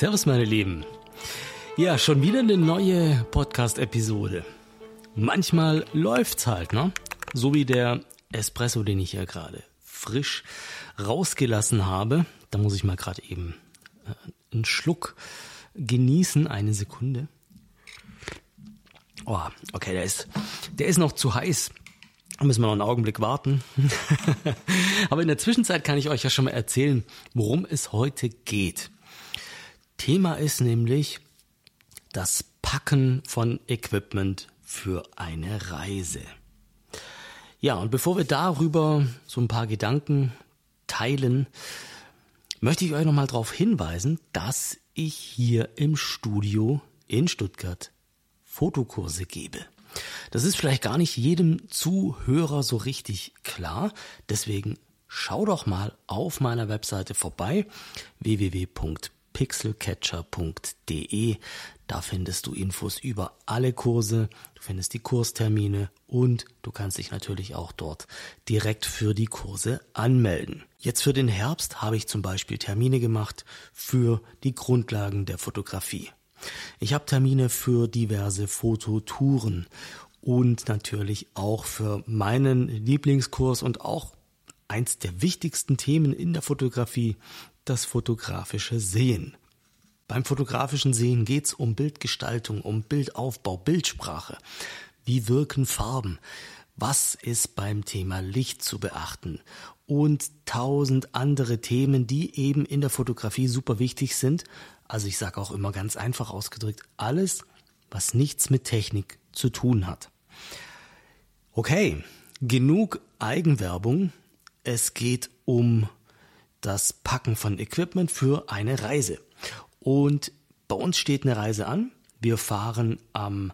Servus, meine Lieben. Ja, schon wieder eine neue Podcast-Episode. Manchmal läuft's halt, ne? So wie der Espresso, den ich ja gerade frisch rausgelassen habe. Da muss ich mal gerade eben äh, einen Schluck genießen. Eine Sekunde. Oh, okay, der ist, der ist noch zu heiß. Da müssen wir noch einen Augenblick warten. Aber in der Zwischenzeit kann ich euch ja schon mal erzählen, worum es heute geht. Thema ist nämlich das Packen von Equipment für eine Reise. Ja, und bevor wir darüber so ein paar Gedanken teilen, möchte ich euch nochmal darauf hinweisen, dass ich hier im Studio in Stuttgart Fotokurse gebe. Das ist vielleicht gar nicht jedem Zuhörer so richtig klar. Deswegen schau doch mal auf meiner Webseite vorbei www.pixelcatcher.de. Da findest du Infos über alle Kurse, du findest die Kurstermine und du kannst dich natürlich auch dort direkt für die Kurse anmelden. Jetzt für den Herbst habe ich zum Beispiel Termine gemacht für die Grundlagen der Fotografie. Ich habe Termine für diverse Fototouren und natürlich auch für meinen Lieblingskurs und auch eins der wichtigsten Themen in der Fotografie, das fotografische Sehen. Beim fotografischen Sehen geht es um Bildgestaltung, um Bildaufbau, Bildsprache. Wie wirken Farben? Was ist beim Thema Licht zu beachten? Und tausend andere Themen, die eben in der Fotografie super wichtig sind. Also ich sage auch immer ganz einfach ausgedrückt, alles, was nichts mit Technik zu tun hat. Okay, genug Eigenwerbung. Es geht um das Packen von Equipment für eine Reise. Und bei uns steht eine Reise an. Wir fahren am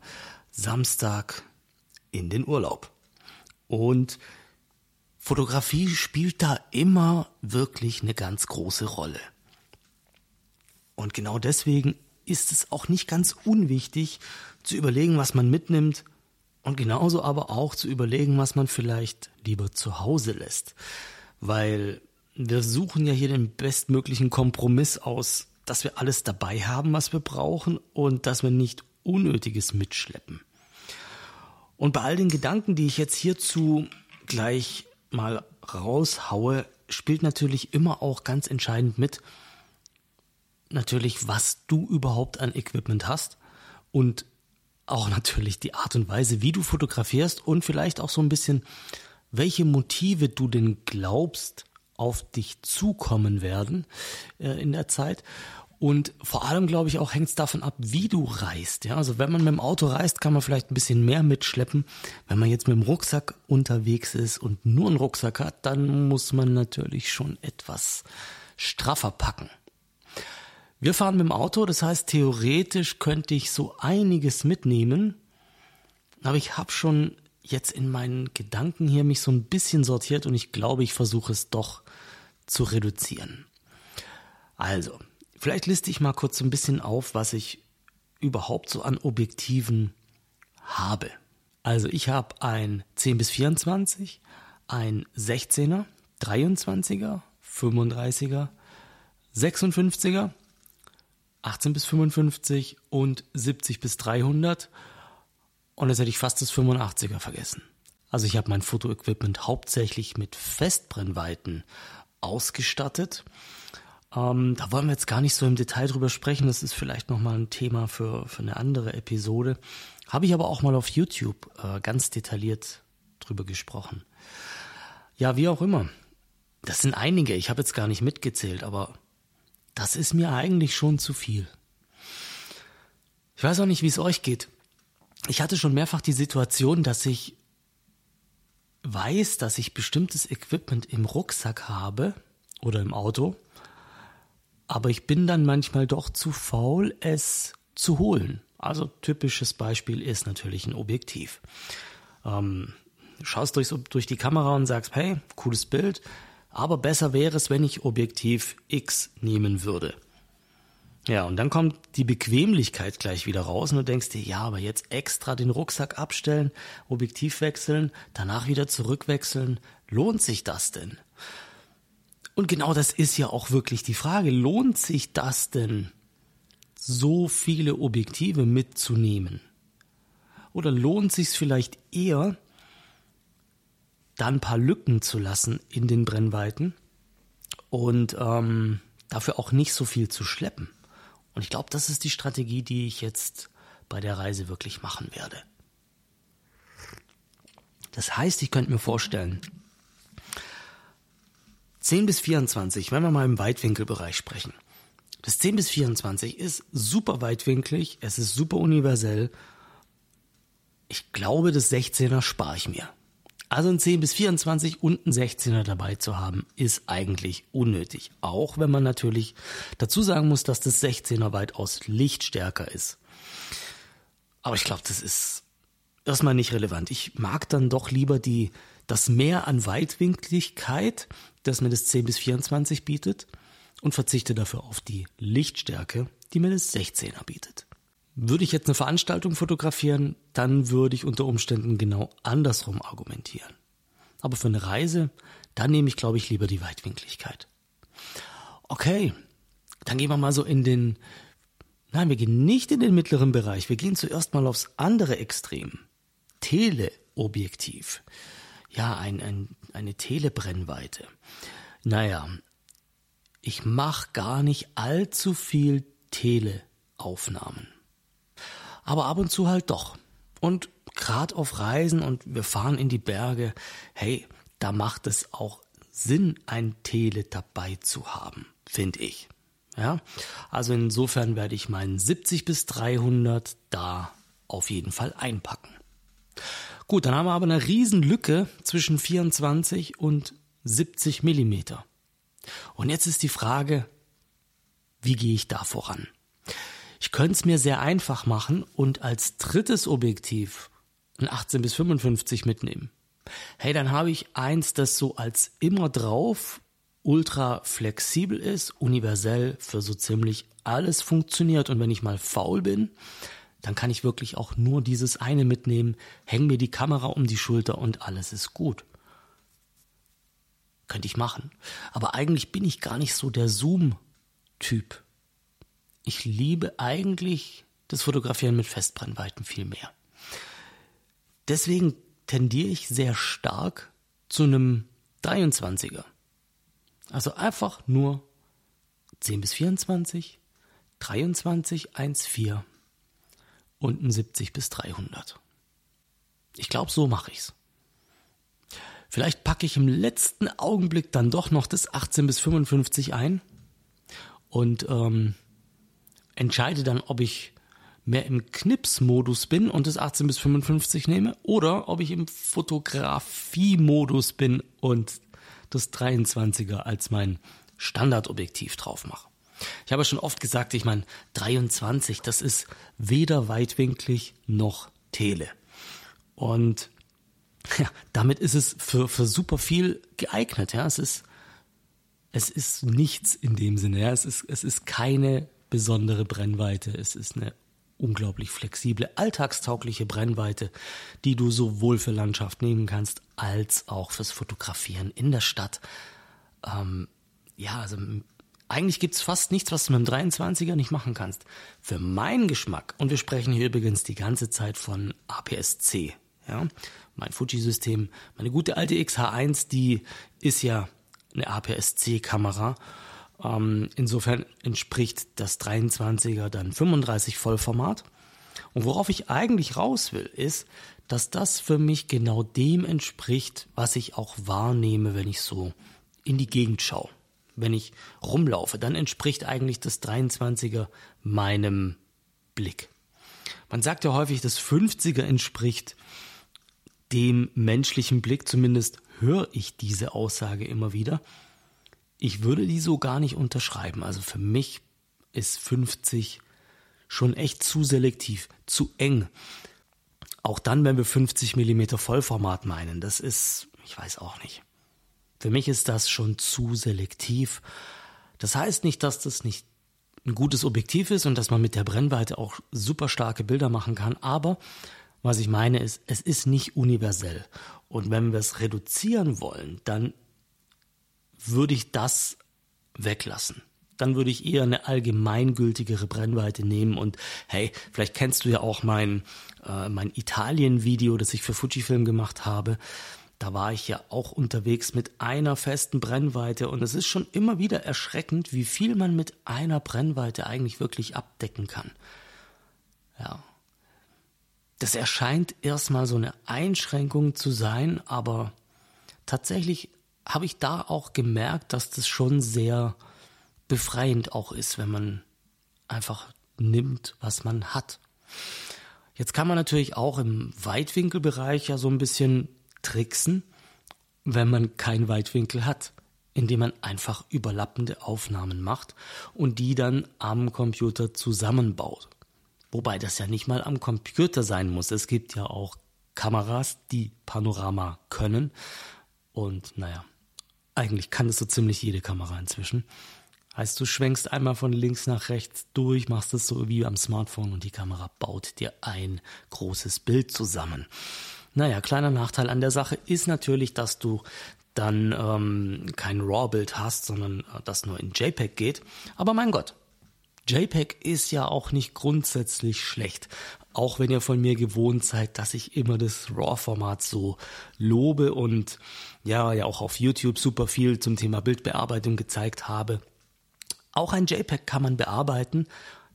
Samstag in den Urlaub. Und Fotografie spielt da immer wirklich eine ganz große Rolle. Und genau deswegen ist es auch nicht ganz unwichtig zu überlegen, was man mitnimmt und genauso aber auch zu überlegen, was man vielleicht lieber zu Hause lässt. Weil wir suchen ja hier den bestmöglichen Kompromiss aus, dass wir alles dabei haben, was wir brauchen und dass wir nicht Unnötiges mitschleppen. Und bei all den Gedanken, die ich jetzt hierzu gleich mal raushaue, spielt natürlich immer auch ganz entscheidend mit, natürlich, was du überhaupt an Equipment hast und auch natürlich die Art und Weise, wie du fotografierst und vielleicht auch so ein bisschen, welche Motive du denn glaubst, auf dich zukommen werden äh, in der Zeit. Und vor allem, glaube ich, auch hängt es davon ab, wie du reist. Ja, also wenn man mit dem Auto reist, kann man vielleicht ein bisschen mehr mitschleppen. Wenn man jetzt mit dem Rucksack unterwegs ist und nur einen Rucksack hat, dann muss man natürlich schon etwas straffer packen. Wir fahren mit dem Auto, das heißt, theoretisch könnte ich so einiges mitnehmen, aber ich habe schon jetzt in meinen Gedanken hier mich so ein bisschen sortiert und ich glaube, ich versuche es doch zu reduzieren. Also, vielleicht liste ich mal kurz ein bisschen auf, was ich überhaupt so an Objektiven habe. Also, ich habe ein 10 bis 24, ein 16er, 23er, 35er, 56er, 18 bis 55 und 70 bis 300. Und jetzt hätte ich fast das 85er vergessen. Also ich habe mein Fotoequipment hauptsächlich mit Festbrennweiten ausgestattet. Ähm, da wollen wir jetzt gar nicht so im Detail drüber sprechen. Das ist vielleicht nochmal ein Thema für, für eine andere Episode. Habe ich aber auch mal auf YouTube äh, ganz detailliert drüber gesprochen. Ja, wie auch immer. Das sind einige. Ich habe jetzt gar nicht mitgezählt, aber das ist mir eigentlich schon zu viel. Ich weiß auch nicht, wie es euch geht. Ich hatte schon mehrfach die Situation, dass ich weiß, dass ich bestimmtes Equipment im Rucksack habe oder im Auto, aber ich bin dann manchmal doch zu faul, es zu holen. Also typisches Beispiel ist natürlich ein Objektiv. Ähm, schaust durch, durch die Kamera und sagst, hey, cooles Bild, aber besser wäre es, wenn ich Objektiv X nehmen würde. Ja, und dann kommt die Bequemlichkeit gleich wieder raus und du denkst dir, ja, aber jetzt extra den Rucksack abstellen, Objektiv wechseln, danach wieder zurückwechseln, lohnt sich das denn? Und genau das ist ja auch wirklich die Frage, lohnt sich das denn, so viele Objektive mitzunehmen? Oder lohnt sich vielleicht eher, da ein paar Lücken zu lassen in den Brennweiten und ähm, dafür auch nicht so viel zu schleppen? Und ich glaube, das ist die Strategie, die ich jetzt bei der Reise wirklich machen werde. Das heißt, ich könnte mir vorstellen, 10 bis 24, wenn wir mal im Weitwinkelbereich sprechen. Das 10 bis 24 ist super weitwinklig, es ist super universell. Ich glaube, das 16er spare ich mir. Also ein 10 bis 24 und ein 16er dabei zu haben, ist eigentlich unnötig. Auch wenn man natürlich dazu sagen muss, dass das 16er weitaus lichtstärker ist. Aber ich glaube, das ist erstmal nicht relevant. Ich mag dann doch lieber die, das Mehr an Weitwinkligkeit, das mir das 10 bis 24 bietet und verzichte dafür auf die Lichtstärke, die mir das 16er bietet. Würde ich jetzt eine Veranstaltung fotografieren, dann würde ich unter Umständen genau andersrum argumentieren. Aber für eine Reise, dann nehme ich, glaube ich, lieber die Weitwinkligkeit. Okay, dann gehen wir mal so in den, nein, wir gehen nicht in den mittleren Bereich, wir gehen zuerst mal aufs andere Extrem. Teleobjektiv. Ja, ein, ein, eine Telebrennweite. Naja, ich mache gar nicht allzu viel Teleaufnahmen aber ab und zu halt doch. Und gerade auf Reisen und wir fahren in die Berge, hey, da macht es auch Sinn, ein Tele dabei zu haben, finde ich. Ja, also insofern werde ich meinen 70 bis 300 da auf jeden Fall einpacken. Gut, dann haben wir aber eine riesen Lücke zwischen 24 und 70 Millimeter. Und jetzt ist die Frage, wie gehe ich da voran? Ich könnte es mir sehr einfach machen und als drittes Objektiv ein 18 bis 55 mitnehmen. Hey, dann habe ich eins, das so als immer drauf ultra flexibel ist, universell für so ziemlich alles funktioniert und wenn ich mal faul bin, dann kann ich wirklich auch nur dieses eine mitnehmen, häng mir die Kamera um die Schulter und alles ist gut. Könnte ich machen. Aber eigentlich bin ich gar nicht so der Zoom-Typ ich liebe eigentlich das Fotografieren mit Festbrennweiten viel mehr. Deswegen tendiere ich sehr stark zu einem 23er. Also einfach nur 10 bis 24, 23, 1,4 und ein 70 bis 300. Ich glaube, so mache ich's. Vielleicht packe ich im letzten Augenblick dann doch noch das 18 bis 55 ein und ähm, entscheide dann, ob ich mehr im Knips-Modus bin und das 18 bis 55 nehme oder ob ich im Fotografie-Modus bin und das 23er als mein Standardobjektiv drauf mache. Ich habe schon oft gesagt, ich meine, 23, das ist weder weitwinklig noch Tele. Und ja, damit ist es für, für super viel geeignet. Ja, es ist, es ist nichts in dem Sinne. Ja, es ist, es ist keine besondere Brennweite. Es ist eine unglaublich flexible, alltagstaugliche Brennweite, die du sowohl für Landschaft nehmen kannst, als auch fürs Fotografieren in der Stadt. Ähm, ja, also eigentlich gibt's fast nichts, was du mit dem 23er nicht machen kannst. Für meinen Geschmack, und wir sprechen hier übrigens die ganze Zeit von APS-C, ja, mein Fuji-System, meine gute alte XH1, die ist ja eine APS-C-Kamera ähm, insofern entspricht das 23er dann 35 Vollformat. Und worauf ich eigentlich raus will, ist, dass das für mich genau dem entspricht, was ich auch wahrnehme, wenn ich so in die Gegend schaue. Wenn ich rumlaufe, dann entspricht eigentlich das 23er meinem Blick. Man sagt ja häufig, das 50er entspricht dem menschlichen Blick, zumindest höre ich diese Aussage immer wieder. Ich würde die so gar nicht unterschreiben. Also für mich ist 50 schon echt zu selektiv, zu eng. Auch dann, wenn wir 50 mm Vollformat meinen, das ist, ich weiß auch nicht. Für mich ist das schon zu selektiv. Das heißt nicht, dass das nicht ein gutes Objektiv ist und dass man mit der Brennweite auch super starke Bilder machen kann, aber was ich meine ist, es ist nicht universell. Und wenn wir es reduzieren wollen, dann würde ich das weglassen. dann würde ich eher eine allgemeingültigere Brennweite nehmen. Und hey, vielleicht kennst du ja auch mein, äh, mein Italien-Video, das ich für Fujifilm gemacht habe. Da war ich ja auch unterwegs mit einer festen Brennweite und es ist schon immer wieder erschreckend, wie viel man mit einer Brennweite eigentlich wirklich abdecken kann. Ja. Das erscheint erstmal so eine Einschränkung zu sein, aber tatsächlich habe ich da auch gemerkt, dass das schon sehr befreiend auch ist, wenn man einfach nimmt, was man hat. Jetzt kann man natürlich auch im Weitwinkelbereich ja so ein bisschen tricksen, wenn man keinen Weitwinkel hat, indem man einfach überlappende Aufnahmen macht und die dann am Computer zusammenbaut. Wobei das ja nicht mal am Computer sein muss. Es gibt ja auch Kameras, die Panorama können. Und naja, eigentlich kann es so ziemlich jede Kamera inzwischen. Heißt, du schwenkst einmal von links nach rechts durch, machst es so wie am Smartphone und die Kamera baut dir ein großes Bild zusammen. Naja, kleiner Nachteil an der Sache ist natürlich, dass du dann ähm, kein RAW-Bild hast, sondern äh, das nur in JPEG geht. Aber mein Gott, JPEG ist ja auch nicht grundsätzlich schlecht. Auch wenn ihr von mir gewohnt seid, dass ich immer das RAW-Format so lobe und ja, ja auch auf YouTube super viel zum Thema Bildbearbeitung gezeigt habe. Auch ein JPEG kann man bearbeiten.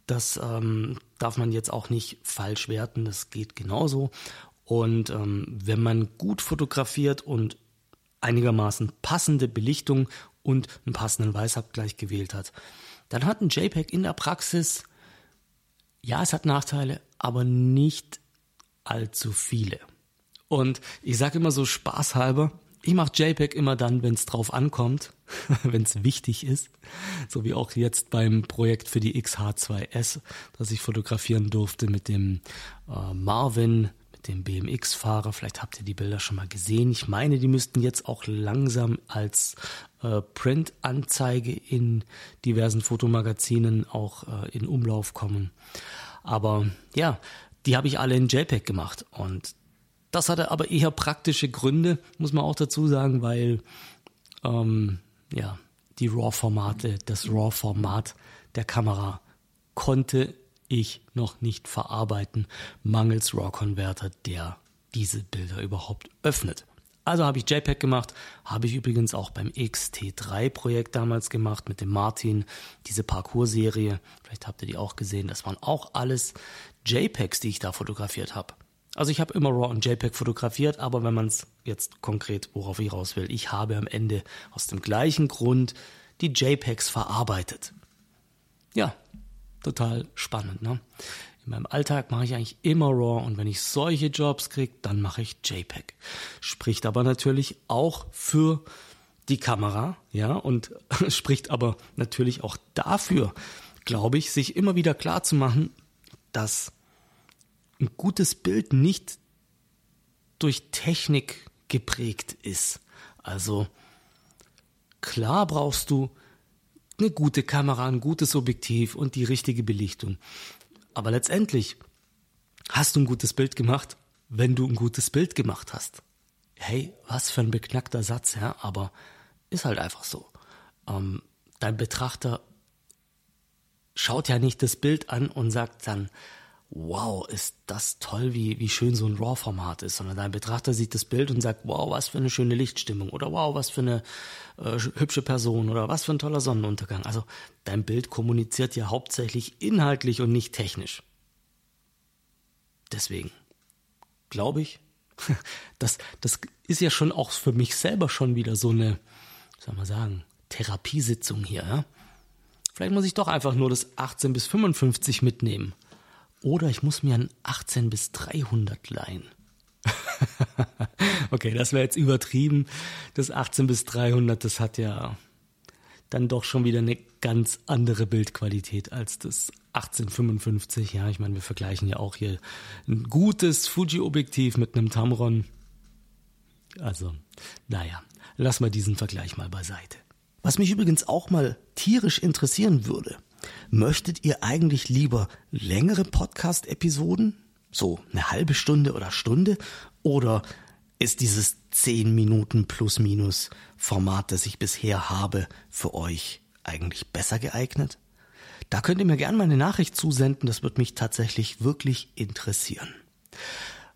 Das ähm, darf man jetzt auch nicht falsch werten. Das geht genauso. Und ähm, wenn man gut fotografiert und einigermaßen passende Belichtung und einen passenden Weißabgleich gewählt hat, dann hat ein JPEG in der Praxis, ja, es hat Nachteile, aber nicht allzu viele. Und ich sage immer so spaßhalber, ich mache JPEG immer dann, wenn es drauf ankommt, wenn es wichtig ist. So wie auch jetzt beim Projekt für die XH2S, das ich fotografieren durfte mit dem äh, Marvin, dem BMX-Fahrer. Vielleicht habt ihr die Bilder schon mal gesehen. Ich meine, die müssten jetzt auch langsam als äh, Print-Anzeige in diversen Fotomagazinen auch äh, in Umlauf kommen. Aber ja, die habe ich alle in JPEG gemacht und das hatte aber eher praktische Gründe, muss man auch dazu sagen, weil ähm, ja die RAW-Formate, das RAW-Format der Kamera konnte ich noch nicht verarbeiten, mangels RAW-Converter, der diese Bilder überhaupt öffnet. Also habe ich JPEG gemacht, habe ich übrigens auch beim XT3-Projekt damals gemacht mit dem Martin, diese Parcours-Serie. Vielleicht habt ihr die auch gesehen. Das waren auch alles JPEGs, die ich da fotografiert habe. Also ich habe immer RAW und JPEG fotografiert, aber wenn man es jetzt konkret, worauf ich raus will, ich habe am Ende aus dem gleichen Grund die JPEGs verarbeitet. Ja, total spannend. Ne? In meinem Alltag mache ich eigentlich immer RAW und wenn ich solche Jobs kriege, dann mache ich JPEG. Spricht aber natürlich auch für die Kamera, ja, und spricht aber natürlich auch dafür, glaube ich, sich immer wieder klar zu machen, dass ein gutes Bild nicht durch Technik geprägt ist. Also klar brauchst du eine gute Kamera, ein gutes Objektiv und die richtige Belichtung. Aber letztendlich hast du ein gutes Bild gemacht, wenn du ein gutes Bild gemacht hast. Hey, was für ein beknackter Satz, ja, aber ist halt einfach so. Ähm, dein Betrachter schaut ja nicht das Bild an und sagt dann, wow, ist das toll, wie, wie schön so ein RAW-Format ist, sondern dein Betrachter sieht das Bild und sagt, wow, was für eine schöne Lichtstimmung oder wow, was für eine äh, hübsche Person oder was für ein toller Sonnenuntergang. Also dein Bild kommuniziert ja hauptsächlich inhaltlich und nicht technisch. Deswegen glaube ich, das, das ist ja schon auch für mich selber schon wieder so eine, soll man sagen, Therapiesitzung hier. Ja? Vielleicht muss ich doch einfach nur das 18 bis 55 mitnehmen oder ich muss mir ein 18 bis 300 leihen. okay, das wäre jetzt übertrieben. Das 18 bis 300, das hat ja dann doch schon wieder eine ganz andere Bildqualität als das 1855. Ja, ich meine, wir vergleichen ja auch hier ein gutes Fuji-Objektiv mit einem Tamron. Also, naja, lass mal diesen Vergleich mal beiseite. Was mich übrigens auch mal tierisch interessieren würde, Möchtet ihr eigentlich lieber längere Podcast-Episoden? So eine halbe Stunde oder Stunde? Oder ist dieses 10 Minuten plus minus Format, das ich bisher habe, für euch eigentlich besser geeignet? Da könnt ihr mir gerne mal eine Nachricht zusenden, das wird mich tatsächlich wirklich interessieren.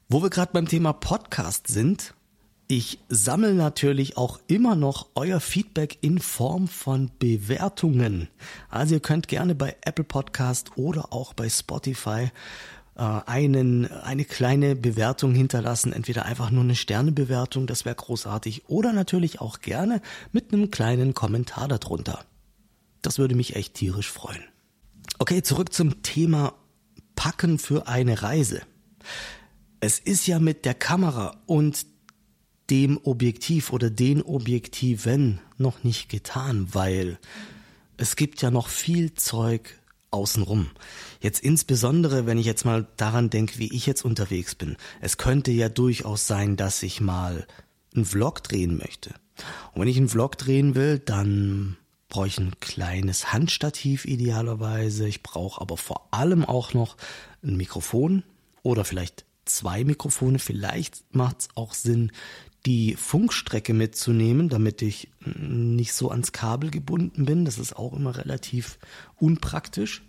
Wo wir gerade beim Thema Podcast sind, ich sammle natürlich auch immer noch euer Feedback in Form von Bewertungen. Also ihr könnt gerne bei Apple Podcast oder auch bei Spotify äh, einen, eine kleine Bewertung hinterlassen. Entweder einfach nur eine Sternebewertung, das wäre großartig, oder natürlich auch gerne mit einem kleinen Kommentar darunter. Das würde mich echt tierisch freuen. Okay, zurück zum Thema Packen für eine Reise. Es ist ja mit der Kamera und dem Objektiv oder den Objektiven noch nicht getan, weil es gibt ja noch viel Zeug außenrum. Jetzt insbesondere, wenn ich jetzt mal daran denke, wie ich jetzt unterwegs bin. Es könnte ja durchaus sein, dass ich mal einen Vlog drehen möchte. Und wenn ich einen Vlog drehen will, dann brauche ich ein kleines Handstativ idealerweise. Ich brauche aber vor allem auch noch ein Mikrofon oder vielleicht zwei Mikrofone. Vielleicht macht es auch Sinn, die Funkstrecke mitzunehmen, damit ich nicht so ans Kabel gebunden bin. Das ist auch immer relativ unpraktisch.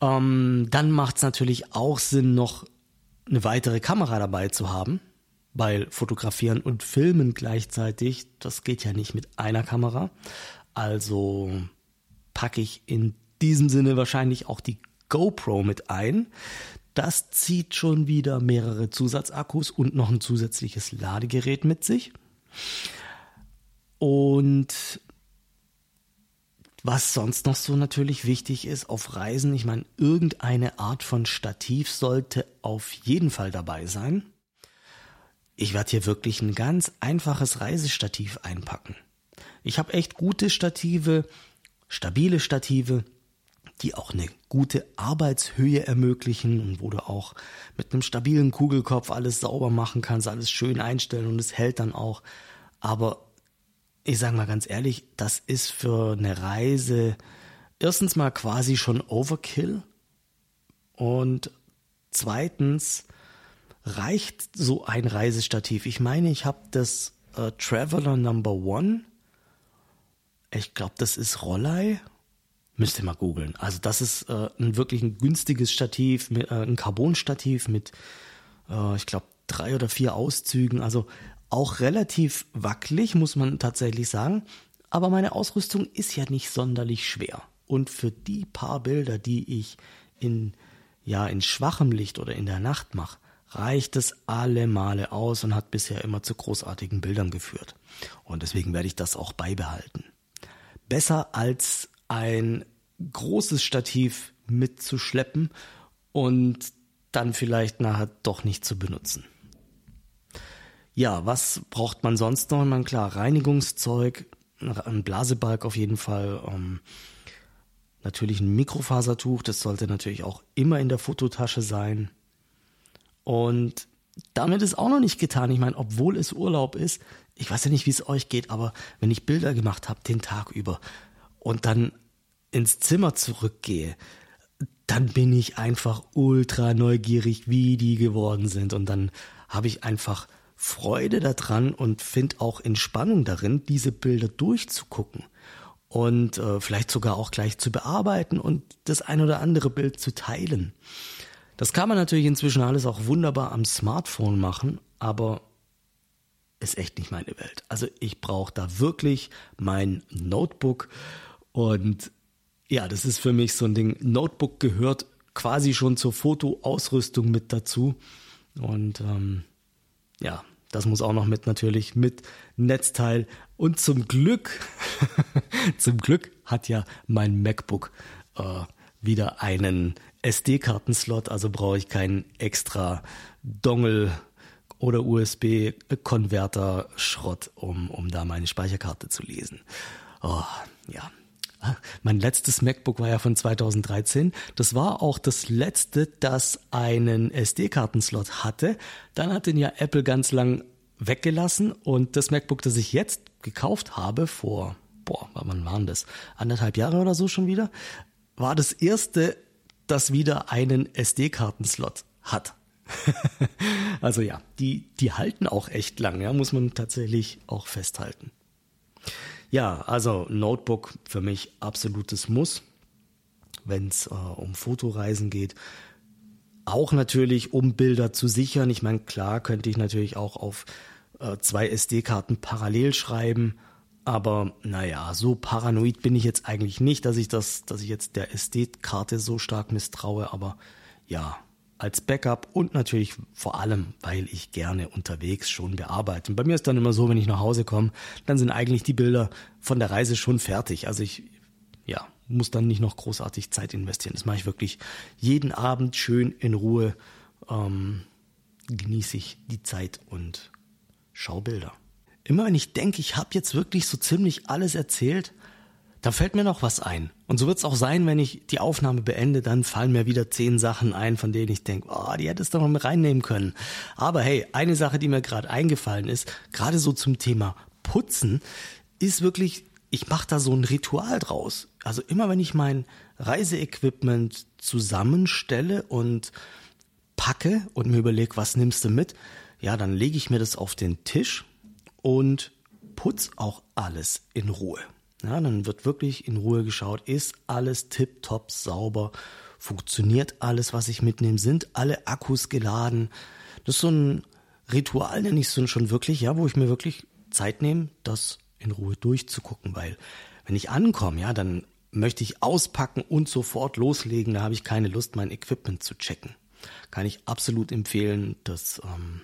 Ähm, dann macht es natürlich auch Sinn, noch eine weitere Kamera dabei zu haben, weil fotografieren und filmen gleichzeitig, das geht ja nicht mit einer Kamera. Also packe ich in diesem Sinne wahrscheinlich auch die GoPro mit ein. Das zieht schon wieder mehrere Zusatzakkus und noch ein zusätzliches Ladegerät mit sich. Und was sonst noch so natürlich wichtig ist auf Reisen, ich meine, irgendeine Art von Stativ sollte auf jeden Fall dabei sein. Ich werde hier wirklich ein ganz einfaches Reisestativ einpacken. Ich habe echt gute Stative, stabile Stative, die auch eine gute Arbeitshöhe ermöglichen und wo du auch mit einem stabilen Kugelkopf alles sauber machen kannst, alles schön einstellen und es hält dann auch. Aber ich sage mal ganz ehrlich, das ist für eine Reise erstens mal quasi schon Overkill und zweitens reicht so ein Reisestativ. Ich meine, ich habe das äh, Traveler Number One. Ich glaube, das ist Rollei Müsst ihr mal googeln. Also das ist äh, ein wirklich ein günstiges Stativ, mit, äh, ein Carbon-Stativ mit, äh, ich glaube, drei oder vier Auszügen. Also auch relativ wackelig, muss man tatsächlich sagen. Aber meine Ausrüstung ist ja nicht sonderlich schwer. Und für die paar Bilder, die ich in, ja, in schwachem Licht oder in der Nacht mache, reicht es alle Male aus und hat bisher immer zu großartigen Bildern geführt. Und deswegen werde ich das auch beibehalten. Besser als ein großes Stativ mitzuschleppen und dann vielleicht nachher doch nicht zu benutzen. Ja, was braucht man sonst noch? Man klar, Reinigungszeug, ein Blasebalg auf jeden Fall, ähm, natürlich ein Mikrofasertuch, das sollte natürlich auch immer in der Fototasche sein. Und damit ist auch noch nicht getan. Ich meine, obwohl es Urlaub ist, ich weiß ja nicht, wie es euch geht, aber wenn ich Bilder gemacht habe den Tag über und dann ins Zimmer zurückgehe, dann bin ich einfach ultra neugierig, wie die geworden sind. Und dann habe ich einfach Freude daran und finde auch Entspannung darin, diese Bilder durchzugucken und äh, vielleicht sogar auch gleich zu bearbeiten und das ein oder andere Bild zu teilen. Das kann man natürlich inzwischen alles auch wunderbar am Smartphone machen, aber ist echt nicht meine Welt. Also ich brauche da wirklich mein Notebook und ja, das ist für mich so ein Ding. Notebook gehört quasi schon zur Fotoausrüstung mit dazu. Und ähm, ja, das muss auch noch mit natürlich mit Netzteil. Und zum Glück, zum Glück hat ja mein MacBook äh, wieder einen SD-Kartenslot, also brauche ich keinen extra Dongle oder USB-Konverter-Schrott, um, um da meine Speicherkarte zu lesen. Oh, ja, mein letztes MacBook war ja von 2013. Das war auch das letzte, das einen SD-Kartenslot hatte. Dann hat den ja Apple ganz lang weggelassen und das MacBook, das ich jetzt gekauft habe vor, boah, wann waren das? Anderthalb Jahre oder so schon wieder, war das erste, das wieder einen SD-Kartenslot hat. also ja, die, die halten auch echt lang, ja, muss man tatsächlich auch festhalten. Ja, also Notebook für mich absolutes Muss, wenn es äh, um Fotoreisen geht. Auch natürlich, um Bilder zu sichern. Ich meine, klar könnte ich natürlich auch auf äh, zwei SD-Karten parallel schreiben. Aber naja, so paranoid bin ich jetzt eigentlich nicht, dass ich das, dass ich jetzt der SD-Karte so stark misstraue. Aber ja, als Backup und natürlich vor allem, weil ich gerne unterwegs schon bearbeite. Und bei mir ist dann immer so, wenn ich nach Hause komme, dann sind eigentlich die Bilder von der Reise schon fertig. Also ich, ja, muss dann nicht noch großartig Zeit investieren. Das mache ich wirklich jeden Abend schön in Ruhe. Ähm, genieße ich die Zeit und schau Bilder. Immer wenn ich denke, ich habe jetzt wirklich so ziemlich alles erzählt, da fällt mir noch was ein. Und so wird es auch sein, wenn ich die Aufnahme beende, dann fallen mir wieder zehn Sachen ein, von denen ich denke, oh, die hättest du noch mit reinnehmen können. Aber hey, eine Sache, die mir gerade eingefallen ist, gerade so zum Thema Putzen, ist wirklich, ich mache da so ein Ritual draus. Also immer wenn ich mein Reiseequipment zusammenstelle und packe und mir überlege, was nimmst du mit, ja, dann lege ich mir das auf den Tisch und putz auch alles in Ruhe. Ja, dann wird wirklich in Ruhe geschaut, ist alles tipptopp sauber, funktioniert alles, was ich mitnehme, sind alle Akkus geladen. Das ist so ein Ritual, nenne ich es schon wirklich, ja, wo ich mir wirklich Zeit nehme, das in Ruhe durchzugucken, weil wenn ich ankomme, ja, dann möchte ich auspacken und sofort loslegen, da habe ich keine Lust, mein Equipment zu checken. Kann ich absolut empfehlen, dass ähm,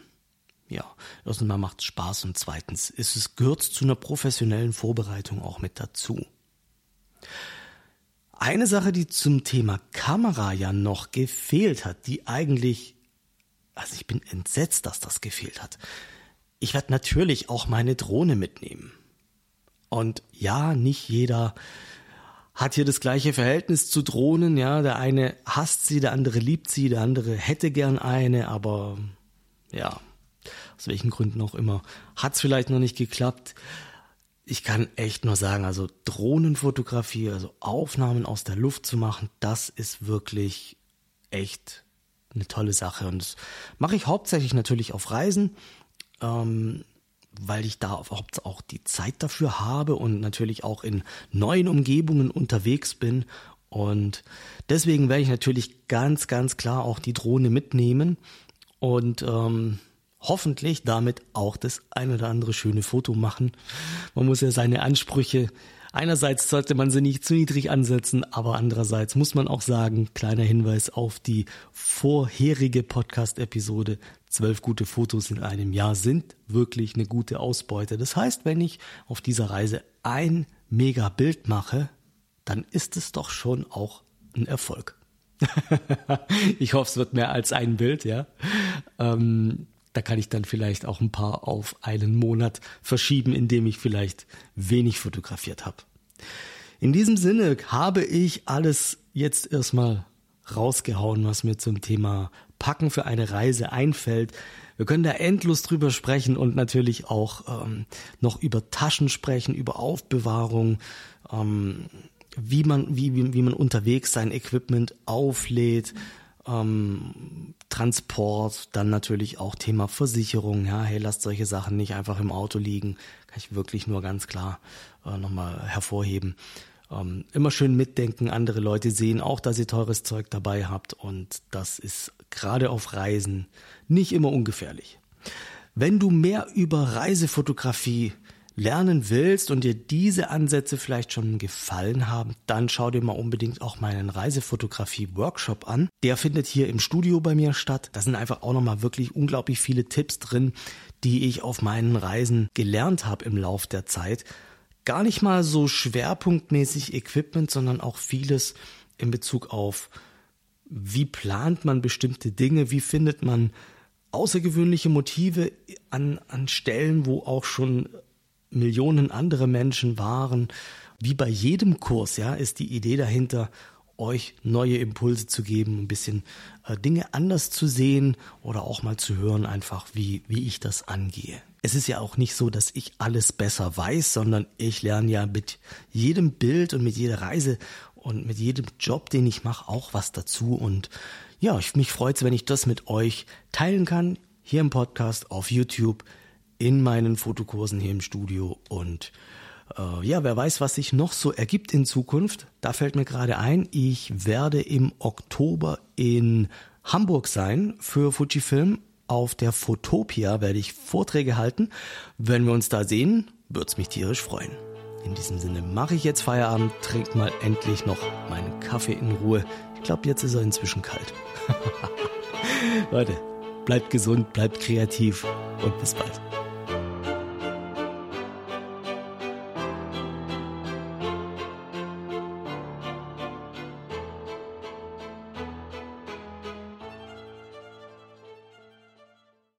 ja, erstens mal macht es Spaß und zweitens ist es gehört zu einer professionellen Vorbereitung auch mit dazu. Eine Sache, die zum Thema Kamera ja noch gefehlt hat, die eigentlich, also ich bin entsetzt, dass das gefehlt hat. Ich werde natürlich auch meine Drohne mitnehmen. Und ja, nicht jeder hat hier das gleiche Verhältnis zu Drohnen. Ja, der eine hasst sie, der andere liebt sie, der andere hätte gern eine, aber ja, aus welchen Gründen auch immer, hat es vielleicht noch nicht geklappt. Ich kann echt nur sagen, also Drohnenfotografie, also Aufnahmen aus der Luft zu machen, das ist wirklich echt eine tolle Sache. Und das mache ich hauptsächlich natürlich auf Reisen, ähm, weil ich da auch die Zeit dafür habe und natürlich auch in neuen Umgebungen unterwegs bin. Und deswegen werde ich natürlich ganz, ganz klar auch die Drohne mitnehmen. Und ähm, hoffentlich damit auch das ein oder andere schöne Foto machen. Man muss ja seine Ansprüche, einerseits sollte man sie nicht zu niedrig ansetzen, aber andererseits muss man auch sagen, kleiner Hinweis auf die vorherige Podcast-Episode, zwölf gute Fotos in einem Jahr sind wirklich eine gute Ausbeute. Das heißt, wenn ich auf dieser Reise ein mega Bild mache, dann ist es doch schon auch ein Erfolg. ich hoffe, es wird mehr als ein Bild, ja. Ähm, da kann ich dann vielleicht auch ein paar auf einen Monat verschieben, indem ich vielleicht wenig fotografiert habe. In diesem Sinne habe ich alles jetzt erstmal rausgehauen, was mir zum Thema Packen für eine Reise einfällt. Wir können da endlos drüber sprechen und natürlich auch ähm, noch über Taschen sprechen, über Aufbewahrung, ähm, wie man, wie, wie, wie man unterwegs sein Equipment auflädt, ähm, Transport, dann natürlich auch Thema Versicherung. Ja, hey, lasst solche Sachen nicht einfach im Auto liegen. Kann ich wirklich nur ganz klar äh, nochmal hervorheben. Ähm, immer schön mitdenken, andere Leute sehen auch, dass ihr teures Zeug dabei habt und das ist gerade auf Reisen nicht immer ungefährlich. Wenn du mehr über Reisefotografie lernen willst und dir diese Ansätze vielleicht schon gefallen haben, dann schau dir mal unbedingt auch meinen Reisefotografie-Workshop an. Der findet hier im Studio bei mir statt. Da sind einfach auch nochmal wirklich unglaublich viele Tipps drin, die ich auf meinen Reisen gelernt habe im Lauf der Zeit. Gar nicht mal so schwerpunktmäßig Equipment, sondern auch vieles in Bezug auf, wie plant man bestimmte Dinge, wie findet man außergewöhnliche Motive an, an Stellen, wo auch schon Millionen andere Menschen waren. Wie bei jedem Kurs, ja, ist die Idee dahinter, euch neue Impulse zu geben, ein bisschen äh, Dinge anders zu sehen oder auch mal zu hören, einfach wie, wie ich das angehe. Es ist ja auch nicht so, dass ich alles besser weiß, sondern ich lerne ja mit jedem Bild und mit jeder Reise und mit jedem Job, den ich mache, auch was dazu. Und ja, ich, mich freut es, wenn ich das mit euch teilen kann, hier im Podcast, auf YouTube, in meinen Fotokursen hier im Studio und Äh, ja, wer weiß, was sich noch so ergibt in Zukunft. Da fällt mir gerade ein, ich werde im Oktober in Hamburg sein für Fujifilm. Auf der Fotopia werde ich Vorträge halten. Wenn wir uns da sehen, wird's mich tierisch freuen. In diesem Sinne mache ich jetzt Feierabend, trink mal endlich noch meinen Kaffee in Ruhe. Ich glaube, jetzt ist er inzwischen kalt. Leute, bleibt gesund, bleibt kreativ und bis bald.